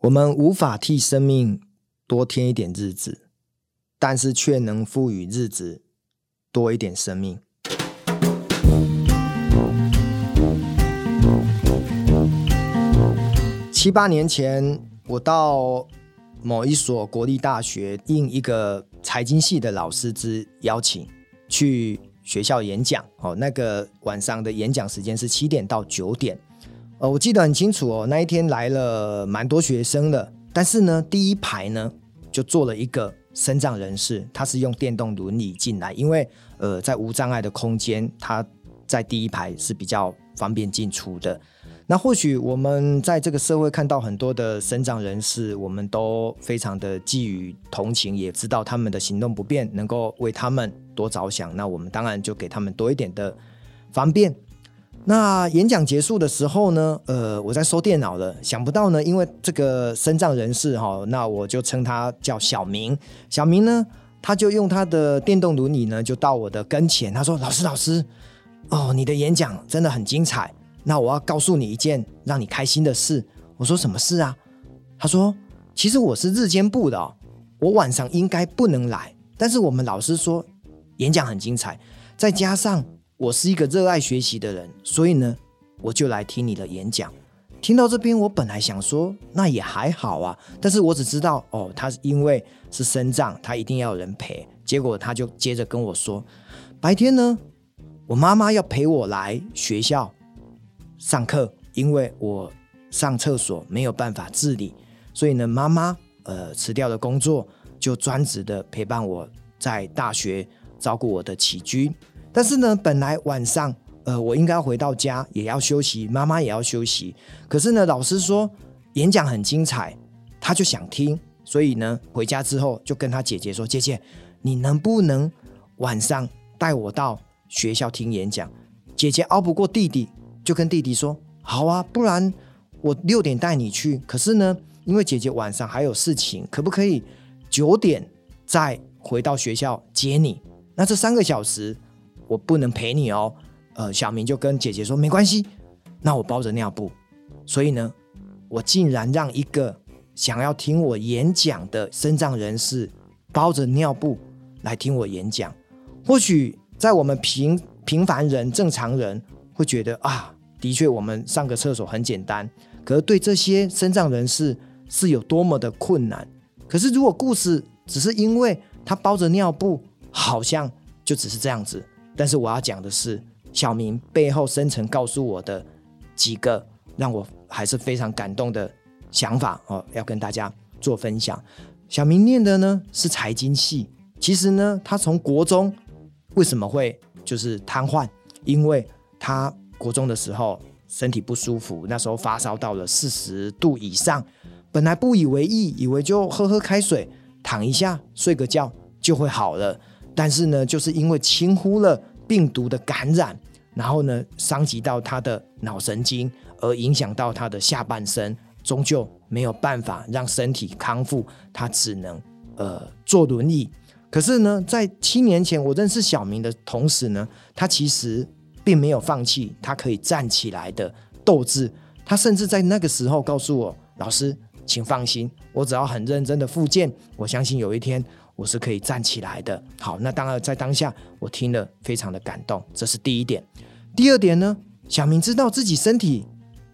我们无法替生命多添一点日子，但是却能赋予日子多一点生命。七八年前，我到某一所国立大学，应一个财经系的老师之邀请，去学校演讲。哦，那个晚上的演讲时间是七点到九点。呃，我记得很清楚哦，那一天来了蛮多学生的，但是呢，第一排呢就坐了一个身障人士，他是用电动轮椅进来，因为呃，在无障碍的空间，他在第一排是比较方便进出的。那或许我们在这个社会看到很多的身障人士，我们都非常的寄予同情，也知道他们的行动不便，能够为他们多着想，那我们当然就给他们多一点的方便。那演讲结束的时候呢，呃，我在收电脑了，想不到呢，因为这个身障人士哈，那我就称他叫小明。小明呢，他就用他的电动轮椅呢，就到我的跟前，他说：“老师，老师，哦，你的演讲真的很精彩。那我要告诉你一件让你开心的事。”我说：“什么事啊？”他说：“其实我是日间部的，我晚上应该不能来，但是我们老师说演讲很精彩，再加上。”我是一个热爱学习的人，所以呢，我就来听你的演讲。听到这边，我本来想说那也还好啊，但是我只知道哦，他是因为是身障，他一定要有人陪。结果他就接着跟我说，白天呢，我妈妈要陪我来学校上课，因为我上厕所没有办法自理，所以呢，妈妈呃辞掉了工作，就专职的陪伴我在大学照顾我的起居。但是呢，本来晚上，呃，我应该回到家，也要休息，妈妈也要休息。可是呢，老师说演讲很精彩，他就想听，所以呢，回家之后就跟他姐姐说：“姐姐，你能不能晚上带我到学校听演讲？”姐姐拗不过弟弟，就跟弟弟说：“好啊，不然我六点带你去。可是呢，因为姐姐晚上还有事情，可不可以九点再回到学校接你？那这三个小时。”我不能陪你哦，呃，小明就跟姐姐说没关系，那我包着尿布，所以呢，我竟然让一个想要听我演讲的身障人士包着尿布来听我演讲。或许在我们平平凡人、正常人会觉得啊，的确我们上个厕所很简单，可是对这些身障人士是有多么的困难。可是如果故事只是因为他包着尿布，好像就只是这样子。但是我要讲的是，小明背后深层告诉我的几个让我还是非常感动的想法哦，要跟大家做分享。小明念的呢是财经系，其实呢他从国中为什么会就是瘫痪？因为他国中的时候身体不舒服，那时候发烧到了四十度以上，本来不以为意，以为就喝喝开水，躺一下睡个觉就会好了。但是呢，就是因为轻忽了病毒的感染，然后呢，伤及到他的脑神经，而影响到他的下半身，终究没有办法让身体康复，他只能呃坐轮椅。可是呢，在七年前我认识小明的同时呢，他其实并没有放弃他可以站起来的斗志。他甚至在那个时候告诉我：“老师，请放心，我只要很认真的复健，我相信有一天。”我是可以站起来的。好，那当然在当下，我听了非常的感动，这是第一点。第二点呢，小明知道自己身体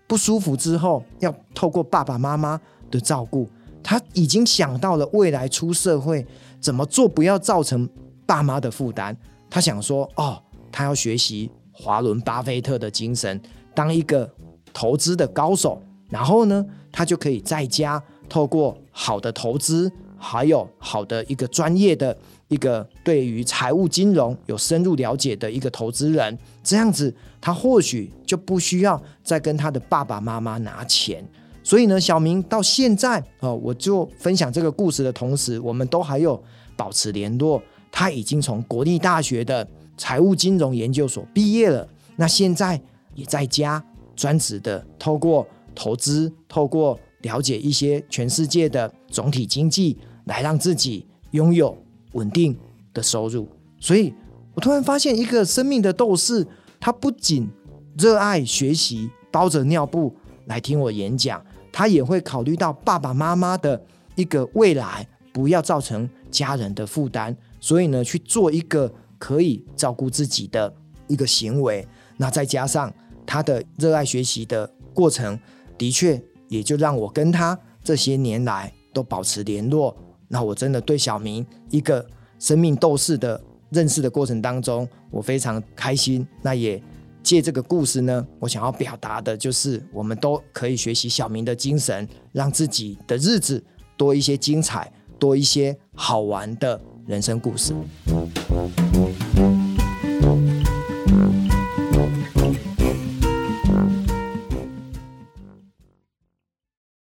不舒服之后，要透过爸爸妈妈的照顾，他已经想到了未来出社会怎么做，不要造成爸妈的负担。他想说，哦，他要学习华伦巴菲特的精神，当一个投资的高手，然后呢，他就可以在家透过好的投资。还有好的一个专业的一个对于财务金融有深入了解的一个投资人，这样子他或许就不需要再跟他的爸爸妈妈拿钱。所以呢，小明到现在哦，我就分享这个故事的同时，我们都还有保持联络。他已经从国立大学的财务金融研究所毕业了，那现在也在家专职的透过投资，透过了解一些全世界的总体经济。来让自己拥有稳定的收入，所以我突然发现，一个生命的斗士，他不仅热爱学习，包着尿布来听我演讲，他也会考虑到爸爸妈妈的一个未来，不要造成家人的负担，所以呢，去做一个可以照顾自己的一个行为。那再加上他的热爱学习的过程，的确也就让我跟他这些年来都保持联络。那我真的对小明一个生命斗士的认识的过程当中，我非常开心。那也借这个故事呢，我想要表达的就是，我们都可以学习小明的精神，让自己的日子多一些精彩，多一些好玩的人生故事。